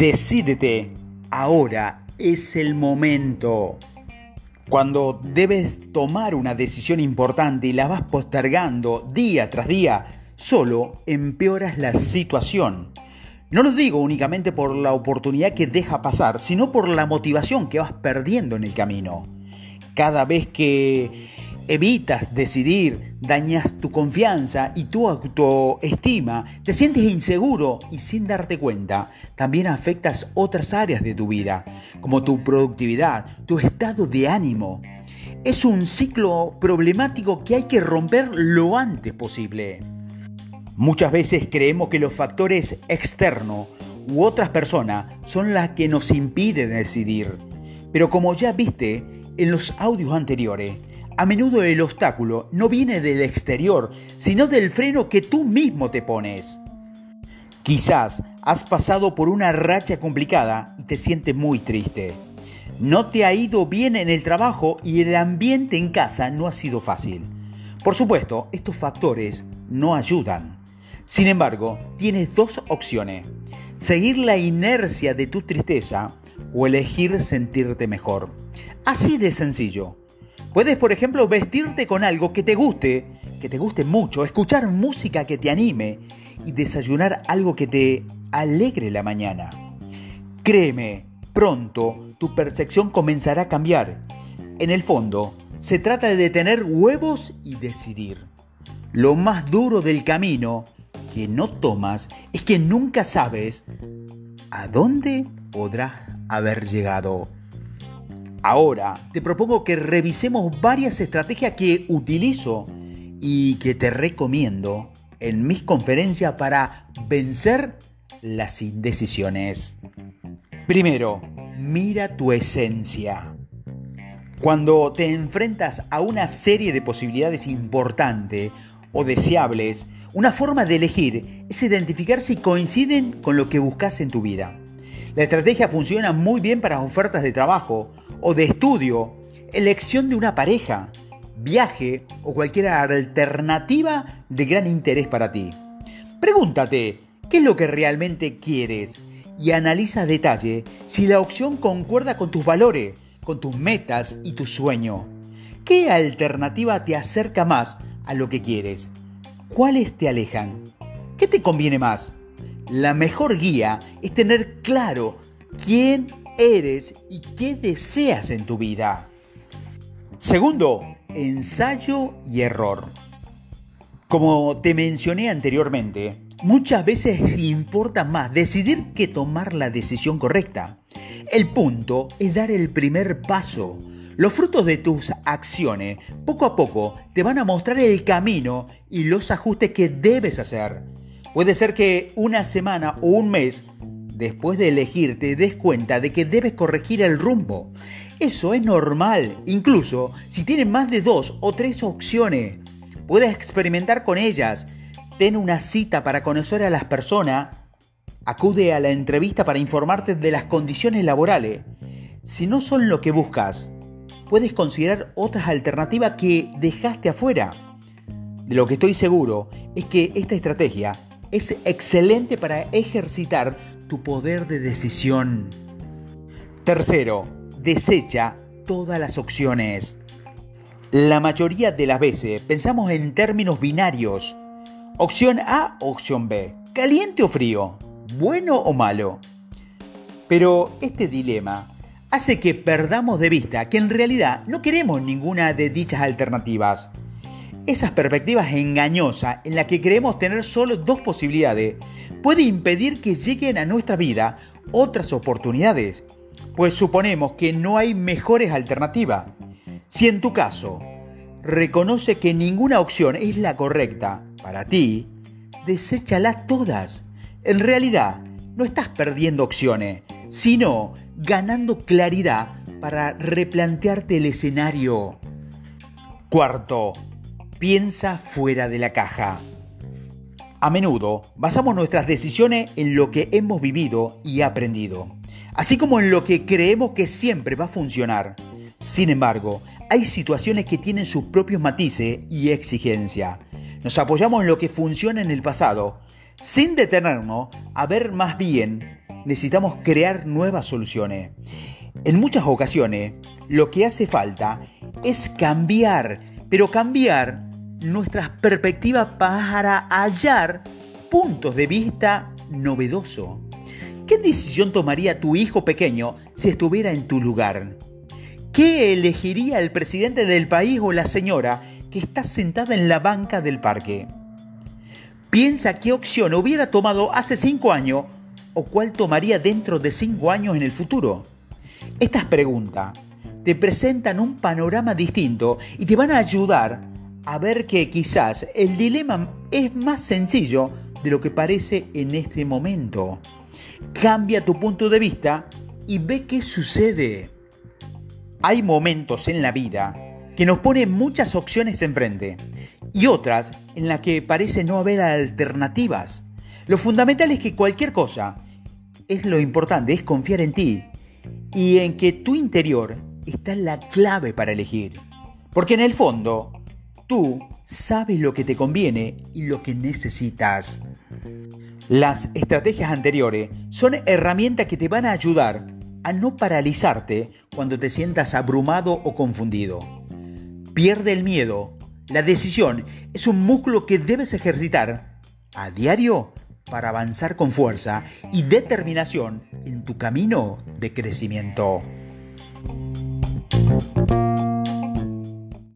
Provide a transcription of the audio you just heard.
Decídete, ahora es el momento. Cuando debes tomar una decisión importante y la vas postergando día tras día, solo empeoras la situación. No lo digo únicamente por la oportunidad que deja pasar, sino por la motivación que vas perdiendo en el camino. Cada vez que evitas decidir, dañas tu confianza y tu autoestima, te sientes inseguro y sin darte cuenta, también afectas otras áreas de tu vida, como tu productividad, tu estado de ánimo. Es un ciclo problemático que hay que romper lo antes posible. Muchas veces creemos que los factores externos u otras personas son las que nos impiden decidir. Pero como ya viste en los audios anteriores, a menudo el obstáculo no viene del exterior, sino del freno que tú mismo te pones. Quizás has pasado por una racha complicada y te sientes muy triste. No te ha ido bien en el trabajo y el ambiente en casa no ha sido fácil. Por supuesto, estos factores no ayudan. Sin embargo, tienes dos opciones. Seguir la inercia de tu tristeza o elegir sentirte mejor. Así de sencillo. Puedes, por ejemplo, vestirte con algo que te guste, que te guste mucho, escuchar música que te anime y desayunar algo que te alegre la mañana. Créeme, pronto tu percepción comenzará a cambiar. En el fondo, se trata de tener huevos y decidir. Lo más duro del camino que no tomas es que nunca sabes a dónde podrás haber llegado. Ahora te propongo que revisemos varias estrategias que utilizo y que te recomiendo en mis conferencias para vencer las indecisiones. Primero, mira tu esencia. Cuando te enfrentas a una serie de posibilidades importantes o deseables, una forma de elegir es identificar si coinciden con lo que buscas en tu vida. La estrategia funciona muy bien para ofertas de trabajo o de estudio, elección de una pareja, viaje o cualquier alternativa de gran interés para ti. Pregúntate, ¿qué es lo que realmente quieres? Y analiza detalle si la opción concuerda con tus valores, con tus metas y tu sueño. ¿Qué alternativa te acerca más a lo que quieres? ¿Cuáles te alejan? ¿Qué te conviene más? La mejor guía es tener claro quién eres y qué deseas en tu vida. Segundo, ensayo y error. Como te mencioné anteriormente, muchas veces importa más decidir que tomar la decisión correcta. El punto es dar el primer paso. Los frutos de tus acciones poco a poco te van a mostrar el camino y los ajustes que debes hacer. Puede ser que una semana o un mes después de elegir te des cuenta de que debes corregir el rumbo. Eso es normal, incluso si tienes más de dos o tres opciones. Puedes experimentar con ellas. Ten una cita para conocer a las personas. Acude a la entrevista para informarte de las condiciones laborales. Si no son lo que buscas, puedes considerar otras alternativas que dejaste afuera. De lo que estoy seguro es que esta estrategia es excelente para ejercitar tu poder de decisión. Tercero, desecha todas las opciones. La mayoría de las veces pensamos en términos binarios. Opción A, opción B. Caliente o frío. Bueno o malo. Pero este dilema hace que perdamos de vista que en realidad no queremos ninguna de dichas alternativas. Esas perspectivas engañosas en las que creemos tener solo dos posibilidades puede impedir que lleguen a nuestra vida otras oportunidades, pues suponemos que no hay mejores alternativas. Si en tu caso reconoce que ninguna opción es la correcta para ti, deséchalas todas. En realidad, no estás perdiendo opciones, sino ganando claridad para replantearte el escenario. Cuarto, piensa fuera de la caja. A menudo basamos nuestras decisiones en lo que hemos vivido y aprendido, así como en lo que creemos que siempre va a funcionar. Sin embargo, hay situaciones que tienen sus propios matices y exigencias. Nos apoyamos en lo que funciona en el pasado, sin detenernos a ver más bien necesitamos crear nuevas soluciones. En muchas ocasiones, lo que hace falta es cambiar, pero cambiar nuestras perspectivas para hallar puntos de vista novedosos. ¿Qué decisión tomaría tu hijo pequeño si estuviera en tu lugar? ¿Qué elegiría el presidente del país o la señora que está sentada en la banca del parque? Piensa qué opción hubiera tomado hace cinco años o cuál tomaría dentro de cinco años en el futuro. Estas preguntas te presentan un panorama distinto y te van a ayudar a ver que quizás el dilema es más sencillo de lo que parece en este momento. Cambia tu punto de vista y ve qué sucede. Hay momentos en la vida que nos ponen muchas opciones enfrente y otras en las que parece no haber alternativas. Lo fundamental es que cualquier cosa es lo importante, es confiar en ti y en que tu interior está la clave para elegir. Porque en el fondo, tú sabes lo que te conviene y lo que necesitas. Las estrategias anteriores son herramientas que te van a ayudar a no paralizarte cuando te sientas abrumado o confundido. Pierde el miedo. La decisión es un músculo que debes ejercitar a diario para avanzar con fuerza y determinación en tu camino de crecimiento.